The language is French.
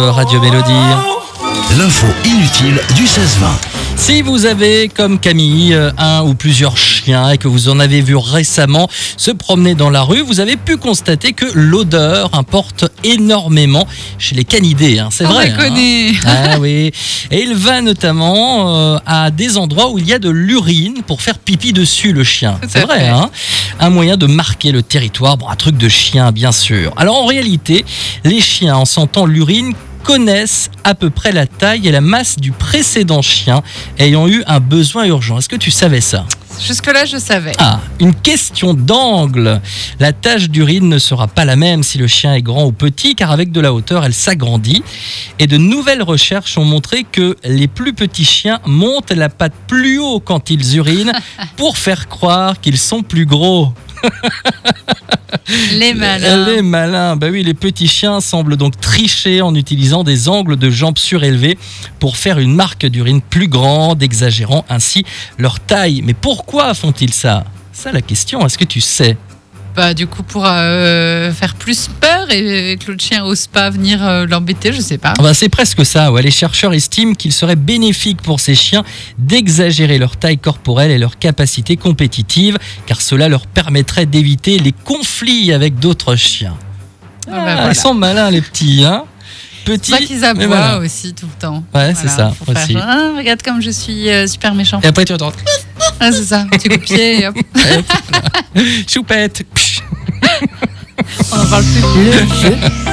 Radio Mélodie. L'info inutile du 16-20. Si vous avez, comme Camille, euh, un ou plusieurs chiens et que vous en avez vu récemment se promener dans la rue, vous avez pu constater que l'odeur importe énormément chez les canidés. hein. C'est On vrai. hein. connaît. Ah oui. Et il va notamment euh, à des endroits où il y a de l'urine pour faire pipi dessus le chien. C'est vrai, hein Un moyen de marquer le territoire. Bon, un truc de chien, bien sûr. Alors en réalité, les chiens, en sentant l'urine, connaissent à peu près la taille et la masse du précédent chien ayant eu un besoin urgent. Est-ce que tu savais ça? Jusque-là, je savais. ah, une question d'angle. La tache d'urine ne sera pas la même si le chien est grand ou petit, car avec de la hauteur, elle s'agrandit. Et de nouvelles recherches ont montré que les plus petits chiens montent la patte plus haut quand ils urinent pour faire croire qu'ils sont plus gros. Les malins. Les malins, bah oui, les petits chiens semblent donc tricher en utilisant des angles de jambes surélevés pour faire une marque d'urine plus grande, exagérant ainsi leur taille. Mais pourquoi font-ils ça? Ça la question, est-ce que tu sais? Bah, du coup, pour euh, faire plus peur et que l'autre chien ose pas venir euh, l'embêter, je sais pas. Ah bah, C'est presque ça, ouais. les chercheurs estiment qu'il serait bénéfique pour ces chiens d'exagérer leur taille corporelle et leur capacité compétitive, car cela leur permettrait d'éviter les conflits avec d'autres chiens. Ah, bah, Ah, voilà. Ils sont malins les petits, hein Petits, C'est qu'ils aboient aussi tout le temps. Ouais, c'est ça, faire Ah, regarde comme je suis euh, super méchant. Et après tu entends Ah, c'est ça. Petit coup de pied et hop, choupette. on en parle plus.